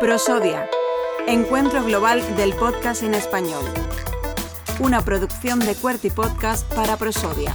Prosodia, Encuentro Global del Podcast en Español. Una producción de Cuerty Podcast para Prosodia.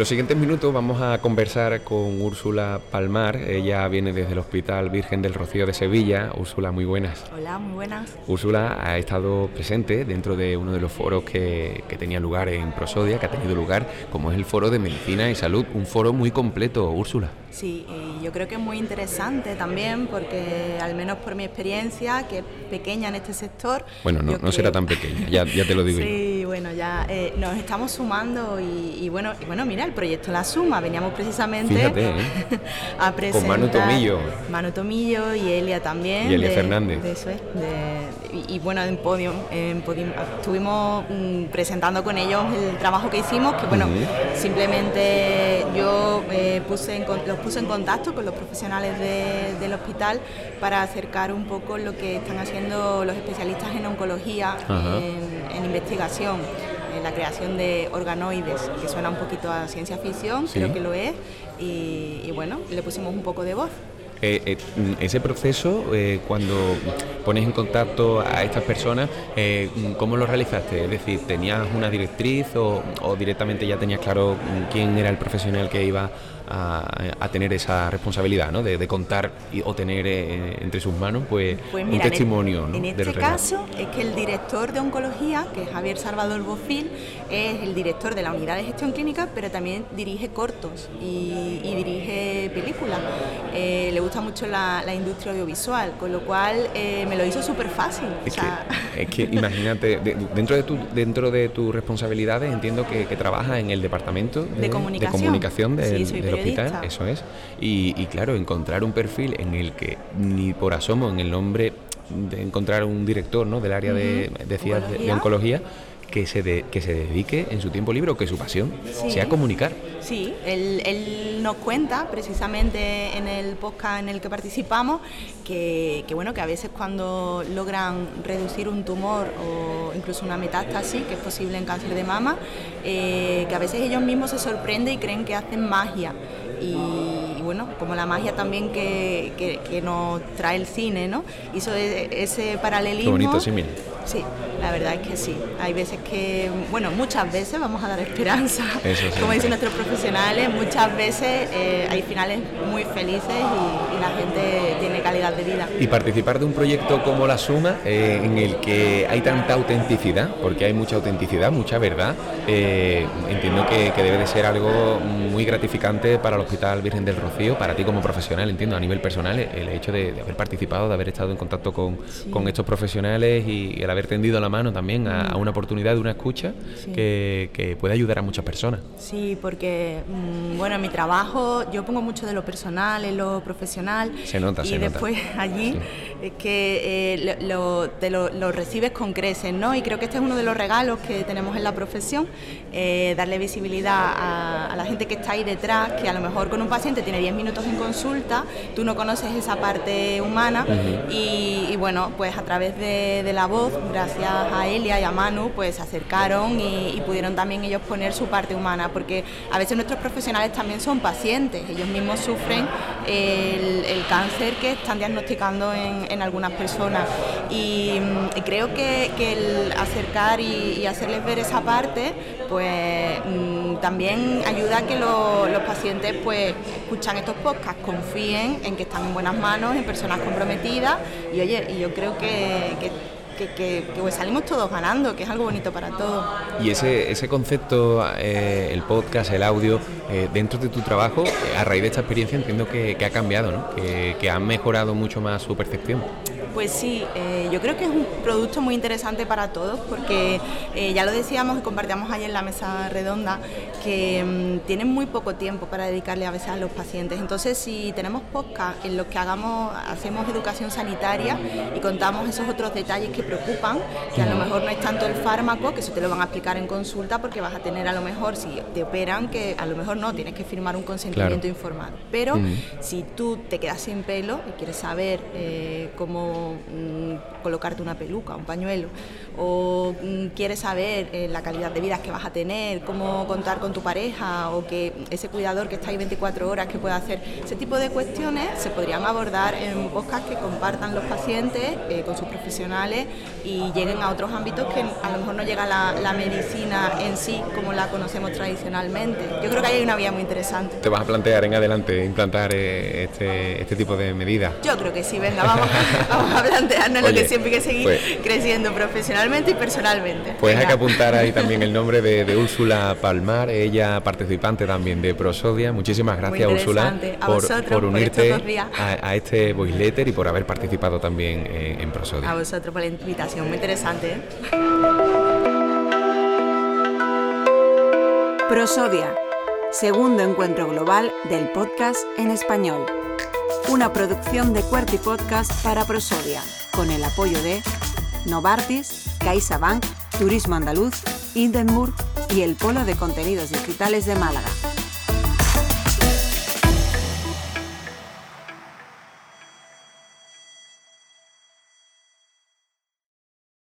Los siguientes minutos vamos a conversar con Úrsula Palmar. Ella viene desde el Hospital Virgen del Rocío de Sevilla. Úrsula, muy buenas. Hola, muy buenas. Úrsula ha estado presente dentro de uno de los foros que, que, tenía lugar en Prosodia, que ha tenido lugar, como es el Foro de Medicina y Salud. Un foro muy completo, Úrsula. Sí, y yo creo que es muy interesante también porque, al menos por mi experiencia, que es pequeña en este sector... Bueno, no, no será tan pequeña, ya, ya te lo digo. sí, bueno, ya eh, nos estamos sumando y, y, bueno, y bueno, mira, el proyecto La Suma, veníamos precisamente Fíjate, ¿eh? a presentar... Con Manu Tomillo. Manu Tomillo y Elia también. Y Elia de, Fernández. De eso es, de, y, y, bueno, en Podium, en Podium estuvimos mm, presentando con ellos el trabajo que hicimos, que bueno, uh -huh. simplemente yo eh, puse en, los puse en contacto con los profesionales de, del hospital para acercar un poco lo que están haciendo los especialistas en oncología, en, en, investigación, en la creación de organoides, que suena un poquito a ciencia ficción, ¿Sí? creo que lo es, y, y bueno, le pusimos un poco de voz. Eh, eh, ese proceso, eh, cuando pones en contacto a estas personas, eh, ¿cómo lo realizaste? Es decir, ¿tenías una directriz o, o, directamente ya tenías claro quién era el profesional que iba a, a tener esa responsabilidad, ¿no? De, de contar y, o tener eh, entre sus manos pues, pues mira, un testimonio. En, ¿no? en este caso es que el director de oncología, que es Javier Salvador Bofil, es el director de la unidad de gestión clínica, pero también dirige cortos y, y dirige películas. Eh, le gusta mucho la, la, industria audiovisual, con lo cual me lo hizo súper fácil. Es, o sea... que, es, que, imagínate, de, dentro, de tu, dentro de tus responsabilidades entiendo que, que trabajas en el departamento de, de comunicación, de comunicación del, sí, del hospital, eso es. Y, y, claro, encontrar un perfil en el que ni por asomo en el nombre de encontrar un director ¿no? del área uh -huh. de, decías, ¿Oncología? de oncología que se, de, que se dedique en su tiempo libre o que su pasión sí. sea comunicar. Sí, él, él, nos cuenta precisamente en el podcast en el que participamos que, que, bueno, que a veces cuando logran reducir un tumor o incluso una metástasis, que es posible en cáncer de mama, eh, que a veces ellos mismos se sorprenden y creen que hacen magia. Y, y, bueno, como la magia también que, que, que, nos trae el cine, ¿no? Hizo ese paralelismo. Qué bonito, sí, mira. Sí, la verdad es que sí. Hay veces que, bueno, muchas veces vamos a dar esperanza, Eso, como dicen nuestros profesionales, muchas veces eh, hay finales muy felices y, y, la gente tiene calidad de vida. Y participar de un proyecto como La Suma, eh, en el que hay tanta autenticidad, porque hay mucha autenticidad, mucha verdad, eh, entiendo que, que, debe de ser algo muy gratificante para el Hospital Virgen del Rocío, para ti como profesional, entiendo, a nivel personal, el hecho de, de haber participado, de haber estado en contacto con, sí. con estos profesionales y el haber tendido la mano también a, a una oportunidad de una escucha sí. que, que, puede ayudar a muchas personas. Sí, porque, mmm, bueno, en mi trabajo yo pongo mucho de lo personal en lo profesional. Se nota, y se después nota. allí sí. es que eh, lo, te lo, lo, recibes con creces, ¿no? Y creo que este es uno de los regalos que tenemos en la profesión, eh, darle visibilidad a, a, la gente que está ahí detrás, que a lo mejor con un paciente tiene 10 minutos en consulta, tú no conoces esa parte humana uh -huh. y, y, bueno, pues a través de, de la voz, gracias a Elia y a Manu, pues se acercaron y, pudieron también ellos poner su parte humana, porque a veces nuestros profesionales también son pacientes, ellos mismos sufren el, cáncer que están diagnosticando en, algunas personas. Y, y creo que, el acercar y, hacerles ver esa parte, pues mm, también ayuda a que lo, los pacientes pues escuchan estos podcasts, confíen en que están en buenas manos, en personas comprometidas. Y oye, y yo creo que que, que, salimos todos ganando, que es algo bonito para todos. Y ese, ese concepto, eh, el podcast, el audio, eh, dentro de tu trabajo, eh, a raíz de esta experiencia entiendo que, que ha cambiado, ¿no? que, que ha mejorado mucho más su percepción. Pues sí, eh, yo creo que es un producto muy interesante para todos porque eh, ya lo decíamos y compartíamos ayer en la mesa redonda que mmm, tienen muy poco tiempo para dedicarle a veces a los pacientes. Entonces, si tenemos podcast en los que hagamos, hacemos educación sanitaria y contamos esos otros detalles que preocupan, que a lo mejor no es tanto el fármaco, que eso te lo van a explicar en consulta porque vas a tener a lo mejor, si te operan, que a lo mejor no, tienes que firmar un consentimiento claro. informado. Pero si tú te quedas sin pelo y quieres saber eh, cómo mm, colocarte una peluca, un pañuelo, o mm, quieres saber eh, la calidad de vida que vas a tener, cómo contar con tu pareja, o que ese cuidador que está ahí 24 horas que puede hacer, ese tipo de cuestiones se podrían abordar en podcasts que compartan los pacientes eh, con sus profesionales y lleguen a otros ámbitos que a lo mejor no llega la, la medicina en sí como la conocemos tradicionalmente. Yo creo que ahí hay una vía muy interesante. ¿Te vas a plantear en adelante implantar eh, este, este tipo de medidas? Yo creo que sí, venga, vamos, vamos a plantearnos lo que siempre hay que seguir pues- creciendo profesionalmente y personalmente. Pues hay que apuntar ahí también el nombre de, de, Úrsula Palmar, ella participante también de Prosodia. Muchísimas gracias Úrsula por, por, unirte a, a, este voice letter y por haber participado también en, en Prosodia. A vosotros por la invitación, muy interesante. ¿eh? Prosodia, segundo encuentro global del podcast en español. Una producción de Cuerti Podcast para Prosodia, con el apoyo de Novartis, CaixaBank, Turismo Andaluz, Hindenburg y el Polo de Contenidos Digitales de Málaga.